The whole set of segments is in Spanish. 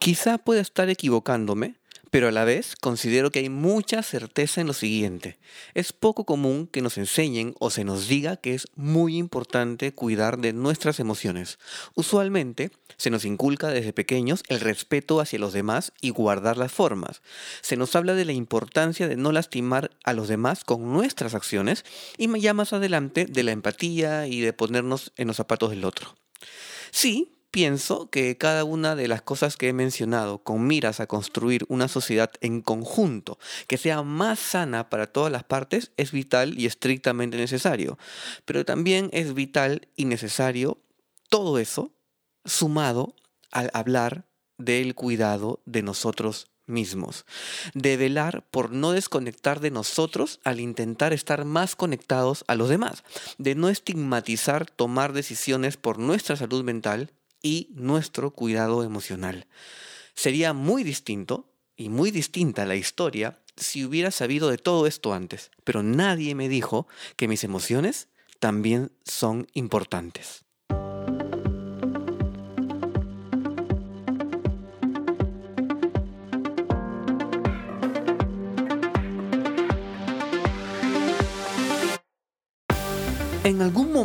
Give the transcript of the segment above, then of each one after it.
Quizá pueda estar equivocándome, pero a la vez considero que hay mucha certeza en lo siguiente. Es poco común que nos enseñen o se nos diga que es muy importante cuidar de nuestras emociones. Usualmente se nos inculca desde pequeños el respeto hacia los demás y guardar las formas. Se nos habla de la importancia de no lastimar a los demás con nuestras acciones y ya más adelante de la empatía y de ponernos en los zapatos del otro. Sí, Pienso que cada una de las cosas que he mencionado con miras a construir una sociedad en conjunto que sea más sana para todas las partes es vital y estrictamente necesario. Pero también es vital y necesario todo eso sumado al hablar del cuidado de nosotros mismos, de velar por no desconectar de nosotros al intentar estar más conectados a los demás, de no estigmatizar tomar decisiones por nuestra salud mental y nuestro cuidado emocional. Sería muy distinto y muy distinta la historia si hubiera sabido de todo esto antes, pero nadie me dijo que mis emociones también son importantes. ¿En algún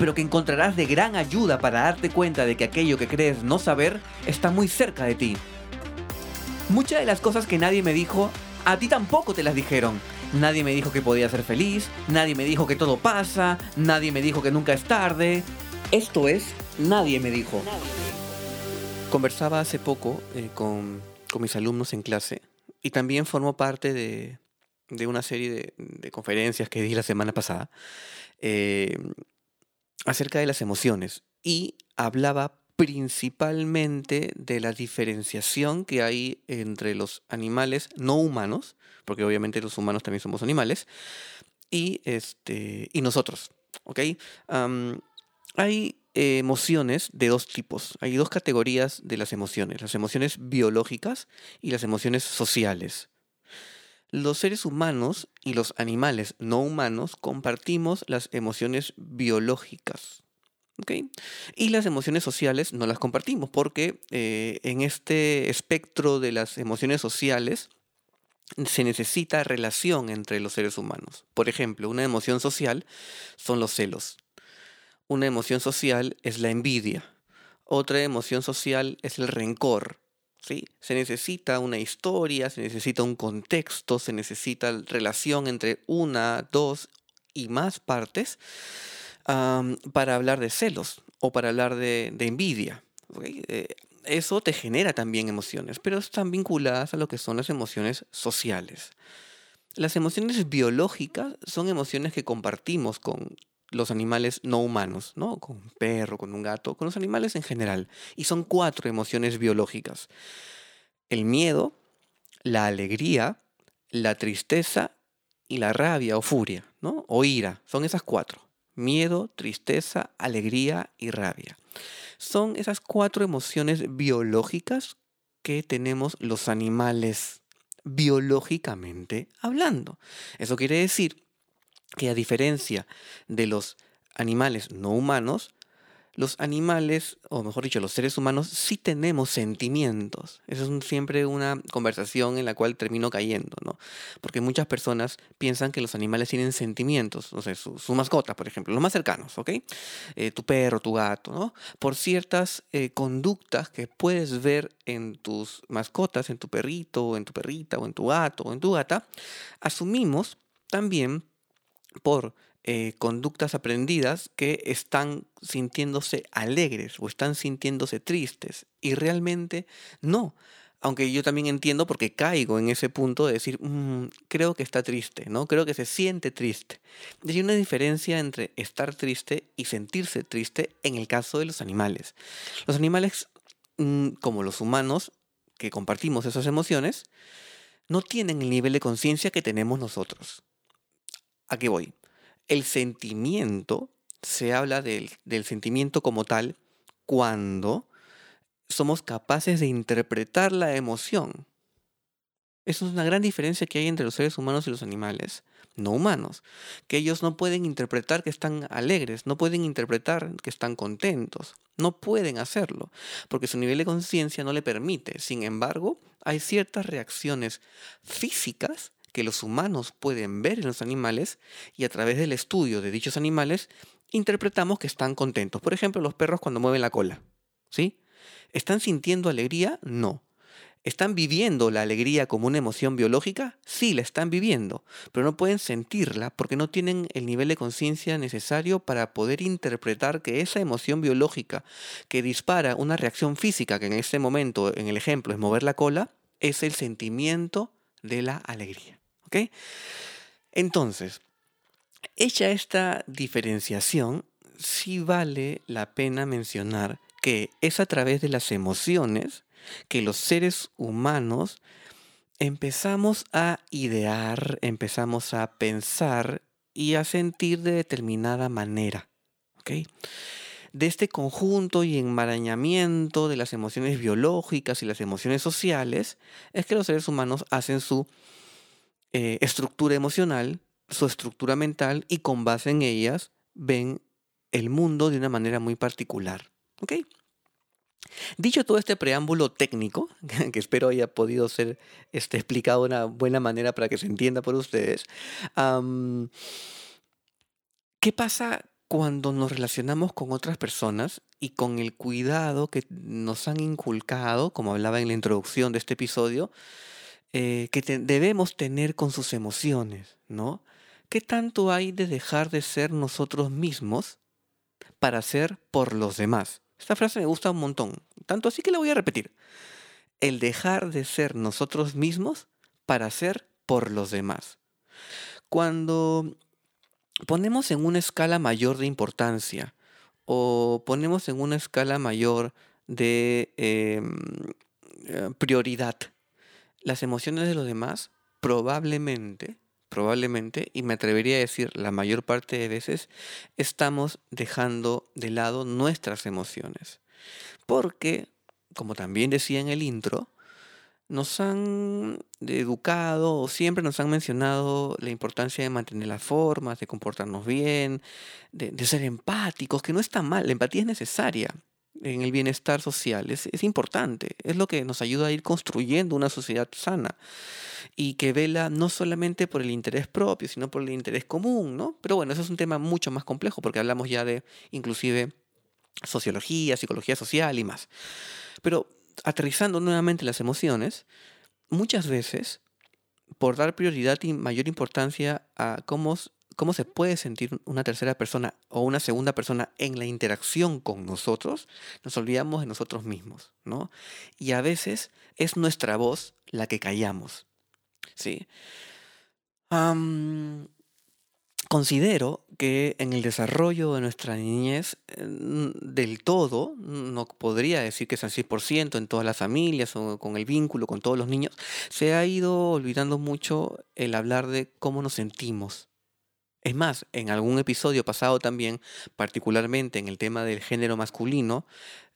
pero que encontrarás de gran ayuda para darte cuenta de que aquello que crees no saber está muy cerca de ti. Muchas de las cosas que nadie me dijo, a ti tampoco te las dijeron. Nadie me dijo que podía ser feliz, nadie me dijo que todo pasa, nadie me dijo que nunca es tarde. Esto es, nadie me dijo. Conversaba hace poco eh, con, mis alumnos en clase y también formó parte de, una serie de, conferencias que di la semana pasada. Eh, acerca de las emociones y hablaba principalmente de la diferenciación que hay entre los animales no humanos, porque obviamente los humanos también somos animales, y, este, y nosotros. hay emociones de dos tipos, hay dos categorías de las emociones, las emociones biológicas y las emociones sociales. Los seres humanos y los animales no humanos compartimos las emociones biológicas. Y las emociones sociales no las compartimos porque eh, en este espectro de las emociones sociales se necesita relación entre los seres humanos. Por ejemplo, una emoción social son los celos. Una emoción social es la envidia. Otra emoción social es el rencor. ¿Sí? Se necesita una historia, se necesita un contexto, se necesita relación entre una, dos y más partes para hablar de celos o para hablar de, envidia. Eh, eso te genera también emociones, pero están vinculadas a lo que son las emociones sociales. Las emociones biológicas son emociones que compartimos con los animales no humanos, ¿no? Con un perro, con un gato, con los animales en general. Y son cuatro emociones biológicas. El miedo, la alegría, la tristeza y la rabia o furia, ¿no? O ira. Son esas cuatro. Miedo, tristeza, alegría y rabia. Son esas cuatro emociones biológicas que tenemos los animales biológicamente hablando. Eso quiere decir que a diferencia de los animales no humanos, los animales, o mejor dicho, los seres humanos, sí tenemos sentimientos. Esa es siempre una conversación en la cual termino cayendo, ¿no? Porque muchas personas piensan que los animales tienen sentimientos, no sé, su, mascota, por ejemplo, los más cercanos, ¿ok? Eh, tu perro, tu gato, ¿no? Por ciertas eh, conductas que puedes ver en tus mascotas, en tu perrito, en tu perrita, o en tu gato, o en tu gata, asumimos también por eh, conductas aprendidas que están sintiéndose alegres o están sintiéndose tristes. Y realmente no. Aunque yo también entiendo porque caigo en ese punto de decir, mm, creo que está triste, ¿no? Creo que se siente triste. Hay una diferencia entre estar triste y sentirse triste en el caso de los animales. Los animales, mm, como los humanos, que compartimos esas emociones, no tienen el nivel de conciencia que tenemos nosotros. ¿A qué voy? El sentimiento, se habla del, del sentimiento como tal cuando somos capaces de interpretar la emoción. Esa es una gran diferencia que hay entre los seres humanos y los animales no humanos, que ellos no pueden interpretar que están alegres, no pueden interpretar que están contentos, no pueden hacerlo, porque su nivel de conciencia no le permite. Sin embargo, hay ciertas reacciones físicas que los humanos pueden ver en los animales y a través del estudio de dichos animales interpretamos que están contentos. Por ejemplo, los perros cuando mueven la cola, ¿sí? ¿Están sintiendo alegría? No. ¿Están viviendo la alegría como una emoción biológica? Sí, la están viviendo, pero no pueden sentirla porque no tienen el nivel de conciencia necesario para poder interpretar que esa emoción biológica que dispara una reacción física, que en este momento, en el ejemplo, es mover la cola, es el sentimiento de la alegría. ¿Ok? Entonces, hecha esta diferenciación, sí vale la pena mencionar que es a través de las emociones que los seres humanos empezamos a idear, empezamos a pensar y a sentir de determinada manera. De este conjunto y enmarañamiento de las emociones biológicas y las emociones sociales es que los seres humanos hacen su eh, estructura emocional, su estructura mental y con base en ellas ven el mundo de una manera muy particular. ¿ok? Dicho todo este preámbulo técnico, que espero haya podido ser este, explicado de una buena manera para que se entienda por ustedes, ¿qué pasa cuando nos relacionamos con otras personas y con el cuidado que nos han inculcado, como hablaba en la introducción de este episodio, eh, que debemos tener con sus emociones, ¿no? ¿Qué tanto hay de dejar de ser nosotros mismos para ser por los demás? Esta frase me gusta un montón, tanto así que la voy a repetir. El dejar de ser nosotros mismos para ser por los demás. Cuando ponemos en una escala mayor de importancia o ponemos en una escala mayor de em, eh, prioridad las emociones de los demás, probablemente probablemente, y me atrevería a decir la mayor parte de veces, estamos dejando de lado nuestras emociones. Porque, como también decía en el intro, nos han educado o siempre nos han mencionado la importancia de mantener las formas, de comportarnos bien, de, de ser empáticos, que no está mal, la empatía es necesaria en el bienestar social. Es, importante, es lo que nos ayuda a ir construyendo una sociedad sana y que vela no solamente por el interés propio, sino por el interés común, ¿no? Pero bueno, eso es un tema mucho más complejo porque hablamos ya de inclusive sociología, psicología social y más. Pero aterrizando nuevamente las emociones, muchas veces, por dar prioridad y mayor importancia a cómo cómo se puede sentir una tercera persona o una segunda persona en la interacción con nosotros, nos olvidamos de nosotros mismos, ¿no? Y a veces es nuestra voz la que callamos, ¿sí? considero que en el desarrollo de nuestra niñez, eh, del todo, no podría decir que es al 100% en todas las familias o con el vínculo con todos los niños, se ha ido olvidando mucho el hablar de cómo nos sentimos es más, en algún episodio pasado también, particularmente en el tema del género masculino,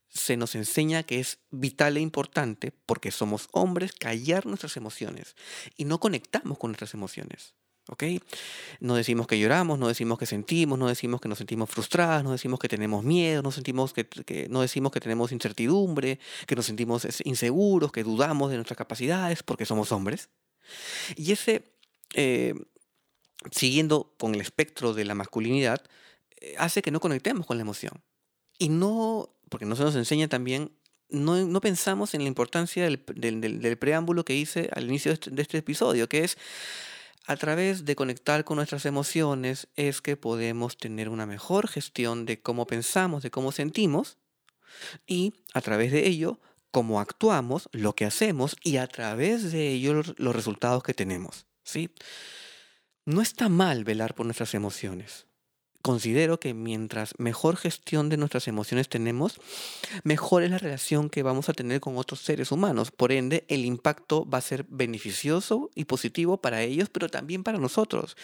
se nos enseña que es vital e importante, porque somos hombres, callar nuestras emociones y no conectamos con nuestras emociones. ¿Ok? No decimos que lloramos, no decimos que sentimos, no decimos que nos sentimos frustradas, no decimos que tenemos miedo, no, sentimos que, no decimos que tenemos incertidumbre, que nos sentimos inseguros, que dudamos de nuestras capacidades, porque somos hombres. Y ese eh, siguiendo con el espectro de la masculinidad, eh, hace que no conectemos con la emoción. Y no, porque no se nos enseña también, no, pensamos en la importancia del, preámbulo que hice al inicio de este, de este episodio, que es a través de conectar con nuestras emociones es que podemos tener una mejor gestión de cómo pensamos, de cómo sentimos y a través de ello cómo actuamos, lo que hacemos y a través de ello los resultados que tenemos, ¿sí? No está mal velar por nuestras emociones. considero que mientras mejor gestión de nuestras emociones tenemos, mejor es la relación que vamos a tener con otros seres humanos. Por ende, el impacto va a ser beneficioso y positivo para ellos, pero también para nosotros.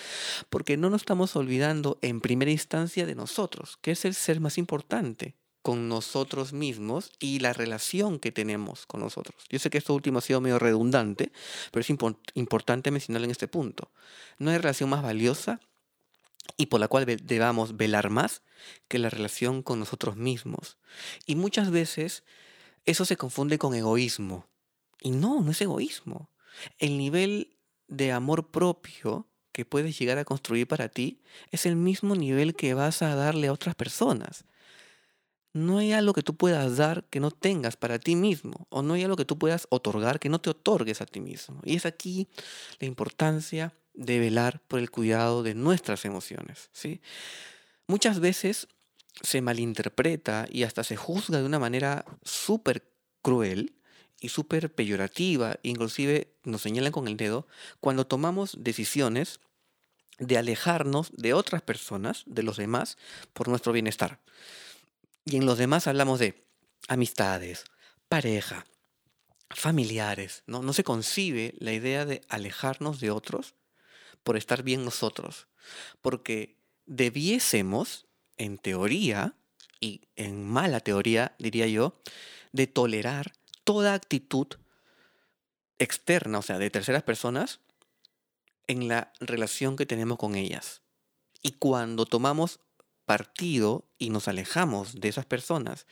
Porque no nos estamos olvidando en primera instancia de nosotros, que es el ser más importante con nosotros mismos y la relación que tenemos con nosotros. Yo sé que esto último ha sido medio redundante, pero es importante mencionarlo en este punto. No hay relación más valiosa y por la cual debamos velar más que la relación con nosotros mismos. Y muchas veces eso se confunde con egoísmo. Y no, no es egoísmo. El nivel de amor propio que puedes llegar a construir para ti es el mismo nivel que vas a darle a otras personas. No hay algo que tú puedas dar que no tengas para ti mismo, o no hay algo que tú puedas otorgar que no te otorgues a ti mismo. Y es aquí la importancia de velar por el cuidado de nuestras emociones. ¿sí? Muchas veces se malinterpreta y hasta se juzga de una manera súper cruel y súper peyorativa, inclusive nos señalan con el dedo, cuando tomamos decisiones de alejarnos de otras personas, de los demás, por nuestro bienestar. Y en los demás hablamos de amistades, pareja, familiares, ¿no? No se concibe la idea de alejarnos de otros por estar bien nosotros. Porque debiésemos, en teoría, y en mala teoría, diría yo, de tolerar toda actitud externa, o sea, de terceras personas, en la relación que tenemos con ellas. Y cuando tomamos partido y nos alejamos de esas personas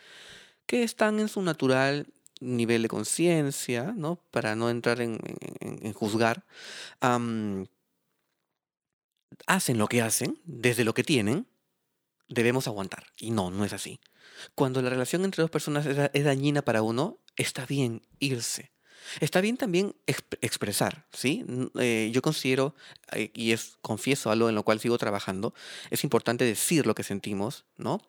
que están en su natural nivel de conciencia, ¿no? Para no entrar en, juzgar, hacen lo que hacen, desde lo que tienen, debemos aguantar. Y no, no es así. Cuando la relación entre dos personas es, dañina para uno, está bien irse. Está bien también expresar, ¿sí? Eh, yo considero, eh, y es, confieso algo en lo cual sigo trabajando, es importante decir lo que sentimos, ¿no?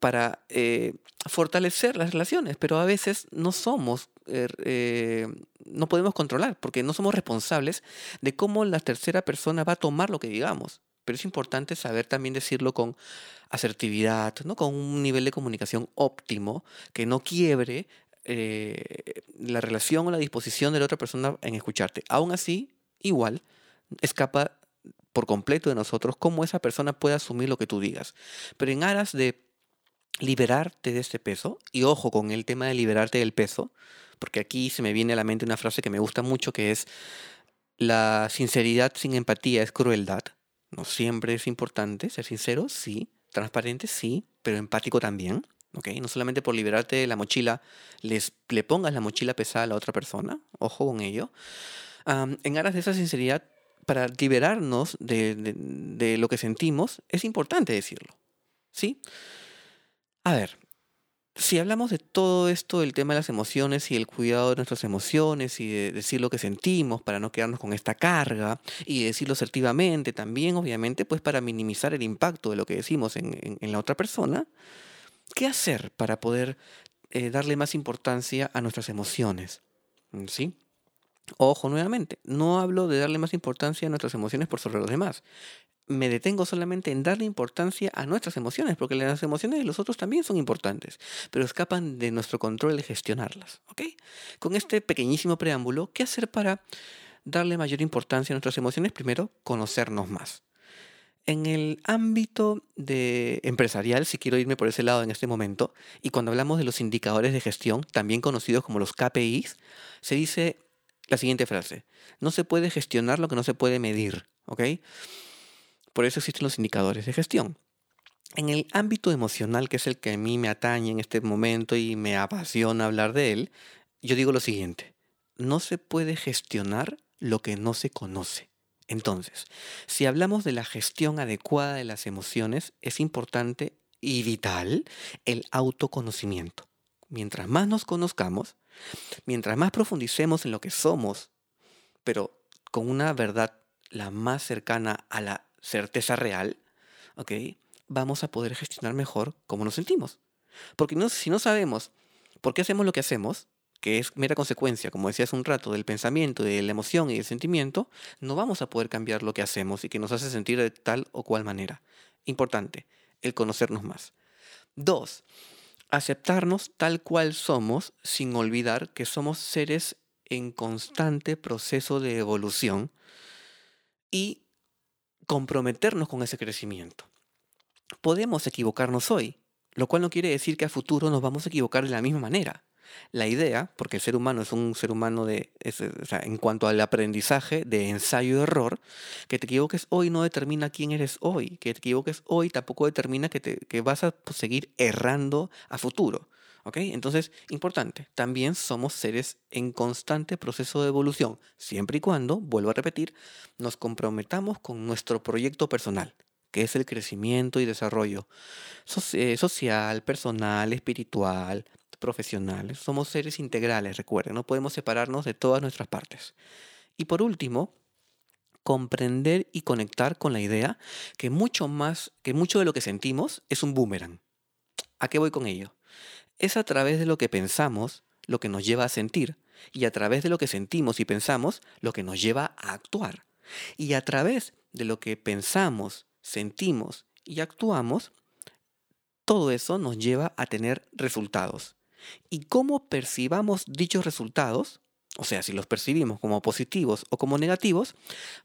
Para eh, fortalecer las relaciones, pero a veces no somos, no podemos controlar, porque no somos responsables de cómo la tercera persona va a tomar lo que digamos. Pero es importante saber también decirlo con asertividad, ¿no? con un nivel de comunicación óptimo, que no quiebre eh, la relación o la disposición de la otra persona en escucharte. Aún así, igual, escapa por completo de nosotros cómo esa persona puede asumir lo que tú digas. Pero en aras de liberarte de este peso, y ojo con el tema de liberarte del peso, porque aquí se me viene a la mente una frase que me gusta mucho que es, la sinceridad sin empatía es crueldad. No siempre es importante ser sincero, sí, transparente, sí, pero empático también. No solamente por liberarte de la mochila, les, le pongas la mochila pesada a la otra persona, ojo con ello. en aras de esa sinceridad, para liberarnos de, de, lo que sentimos, es importante decirlo. ¿Sí? A ver, si hablamos de todo esto, del tema de las emociones y el cuidado de nuestras emociones y de decir lo que sentimos para no quedarnos con esta carga y decirlo asertivamente también, obviamente, pues para minimizar el impacto de lo que decimos en, en la otra persona, ¿Qué hacer para poder eh, darle más importancia a nuestras emociones? ¿Sí? Ojo nuevamente, no hablo de darle más importancia a nuestras emociones por sobre los demás. Me detengo solamente en darle importancia a nuestras emociones, porque las emociones de los otros también son importantes, pero escapan de nuestro control de gestionarlas. ¿ok? Con este pequeñísimo preámbulo, ¿qué hacer para darle mayor importancia a nuestras emociones? Primero, conocernos más. En el ámbito de empresarial, si quiero irme por ese lado en este momento, y cuando hablamos de los indicadores de gestión, también conocidos como los KPIs, se dice la siguiente frase, no se puede gestionar lo que no se puede medir. Por eso existen los indicadores de gestión. En el ámbito emocional, que es el que a mí me atañe en este momento y me apasiona hablar de él, yo digo lo siguiente, no se puede gestionar lo que no se conoce. Entonces, si hablamos de la gestión adecuada de las emociones, es importante y vital el autoconocimiento. Mientras más nos conozcamos, mientras más profundicemos en lo que somos, pero con una verdad la más cercana a la certeza real, vamos a poder gestionar mejor cómo nos sentimos. Porque si no sabemos por qué hacemos lo que hacemos, que es mera consecuencia, como decía hace un rato, del pensamiento, de la emoción y del sentimiento, no vamos a poder cambiar lo que hacemos y que nos hace sentir de tal o cual manera. Importante, el conocernos más. Dos, aceptarnos tal cual somos sin olvidar que somos seres en constante proceso de evolución y comprometernos con ese crecimiento. Podemos equivocarnos hoy, lo cual no quiere decir que a futuro nos vamos a equivocar de la misma manera. La idea, porque el ser humano es un ser humano de, en cuanto al aprendizaje de ensayo-error, que te equivoques hoy no determina quién eres hoy, que te equivoques hoy tampoco determina que, te, que vas a seguir errando a futuro. ¿Ok? Entonces, importante, también somos seres en constante proceso de evolución, siempre y cuando, vuelvo a repetir, nos comprometamos con nuestro proyecto personal, que es el crecimiento y desarrollo social, personal, espiritual, profesional. Somos seres integrales, recuerden, no podemos separarnos de todas nuestras partes. Y por último, comprender y conectar con la idea que mucho más, que mucho de lo que sentimos es un boomerang. ¿A qué voy con ello? Es a través de lo que pensamos lo que nos lleva a sentir y a través de lo que sentimos y pensamos lo que nos lleva a actuar. Y a través de lo que pensamos, sentimos y actuamos, todo eso nos lleva a tener resultados. Y cómo percibamos dichos resultados, o sea, si los percibimos como positivos o como negativos,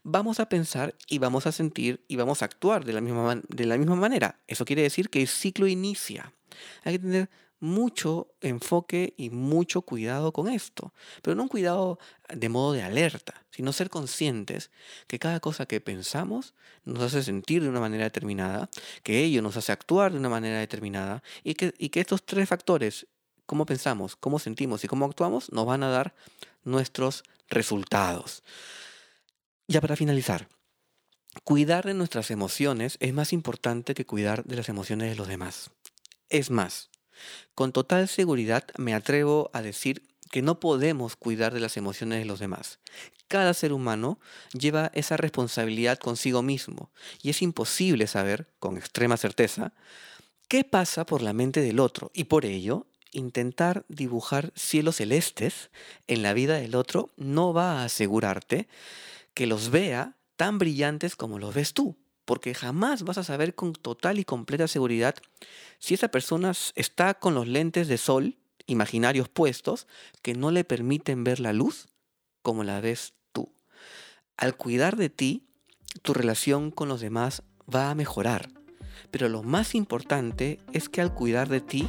vamos a pensar y vamos a sentir y vamos a actuar de la misma, de la misma manera. Eso quiere decir que el ciclo inicia. Hay que tener mucho enfoque y mucho cuidado con esto, pero no un cuidado de modo de alerta, sino ser conscientes que cada cosa que pensamos nos hace sentir de una manera determinada, que ello nos hace actuar de una manera determinada y que, y que estos tres factores, cómo pensamos, cómo sentimos y cómo actuamos, nos van a dar nuestros resultados. Ya para finalizar, cuidar de nuestras emociones es más importante que cuidar de las emociones de los demás. Es más, con total seguridad me atrevo a decir que no podemos cuidar de las emociones de los demás. Cada ser humano lleva esa responsabilidad consigo mismo y es imposible saber, con extrema certeza, qué pasa por la mente del otro y por ello intentar dibujar cielos celestes en la vida del otro no va a asegurarte que los vea tan brillantes como los ves tú porque jamás vas a saber con total y completa seguridad si esa persona está con los lentes de sol imaginarios puestos que no le permiten ver la luz como la ves tú. Al cuidar de ti, tu relación con los demás va a mejorar. Pero lo más importante es que al cuidar de ti,